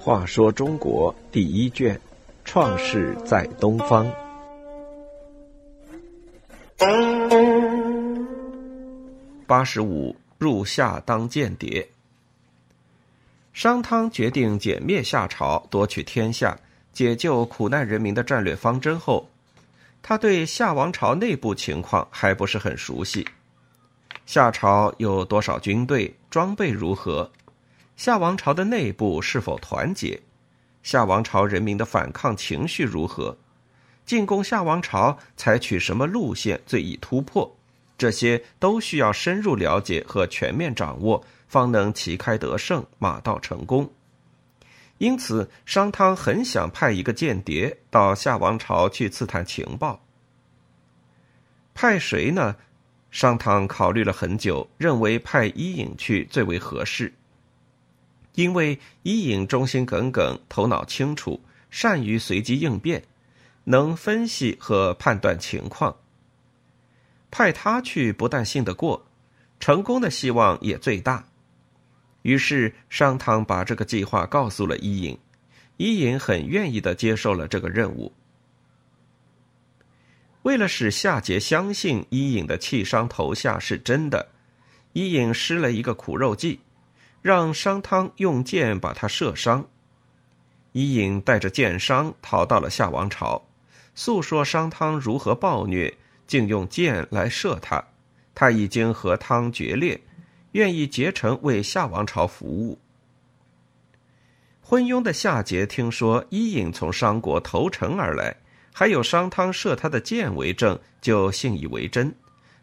话说中国第一卷，创世在东方。八十五入夏当间谍。商汤决定歼灭夏朝，夺取天下，解救苦难人民的战略方针后，他对夏王朝内部情况还不是很熟悉。夏朝有多少军队？装备如何？夏王朝的内部是否团结？夏王朝人民的反抗情绪如何？进攻夏王朝采取什么路线最易突破？这些都需要深入了解和全面掌握，方能旗开得胜，马到成功。因此，商汤很想派一个间谍到夏王朝去刺探情报。派谁呢？商汤考虑了很久，认为派伊尹去最为合适。因为伊尹忠心耿耿，头脑清楚，善于随机应变，能分析和判断情况。派他去不但信得过，成功的希望也最大。于是商汤把这个计划告诉了伊尹，伊尹很愿意的接受了这个任务。为了使夏桀相信伊尹的弃商投夏是真的，伊尹施了一个苦肉计。让商汤用箭把他射伤，伊尹带着箭伤逃到了夏王朝，诉说商汤如何暴虐，竟用箭来射他。他已经和汤决裂，愿意竭诚为夏王朝服务。昏庸的夏桀听说伊尹从商国投诚而来，还有商汤射他的箭为证，就信以为真，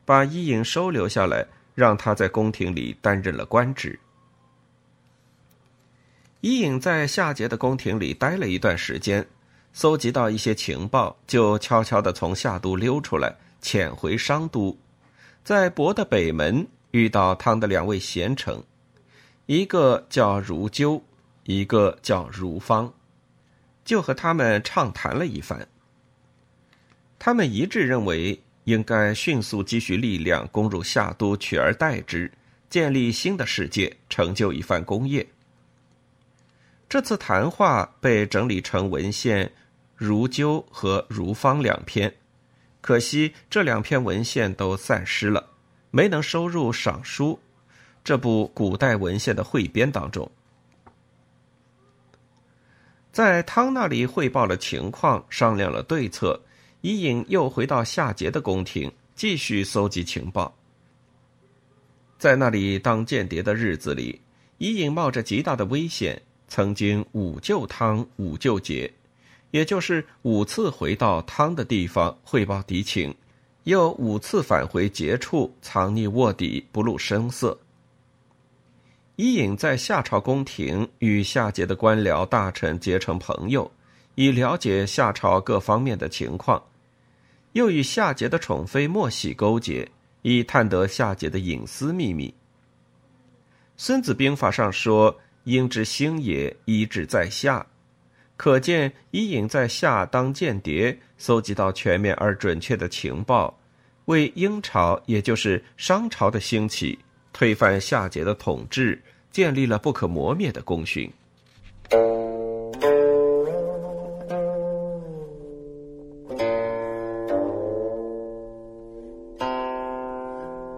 把伊尹收留下来，让他在宫廷里担任了官职。伊尹在夏桀的宫廷里待了一段时间，搜集到一些情报，就悄悄地从夏都溜出来，潜回商都，在亳的北门遇到汤的两位贤臣，一个叫如鸠，一个叫如方，就和他们畅谈了一番。他们一致认为，应该迅速积蓄力量，攻入夏都，取而代之，建立新的世界，成就一番功业。这次谈话被整理成文献《如鸠》和《如方》两篇，可惜这两篇文献都散失了，没能收入《赏书》这部古代文献的汇编当中。在汤那里汇报了情况，商量了对策，伊尹又回到夏桀的宫廷，继续搜集情报。在那里当间谍的日子里，伊尹冒着极大的危险。曾经五救汤，五救桀，也就是五次回到汤的地方汇报敌情，又五次返回桀处藏匿卧底，不露声色。伊尹在夏朝宫廷与夏桀的官僚大臣结成朋友，以了解夏朝各方面的情况；又与夏桀的宠妃莫喜勾结，以探得夏桀的隐私秘密。《孙子兵法》上说。应之兴也，一志在下，可见伊尹在夏当间谍，搜集到全面而准确的情报，为殷朝也就是商朝的兴起，推翻夏桀的统治，建立了不可磨灭的功勋。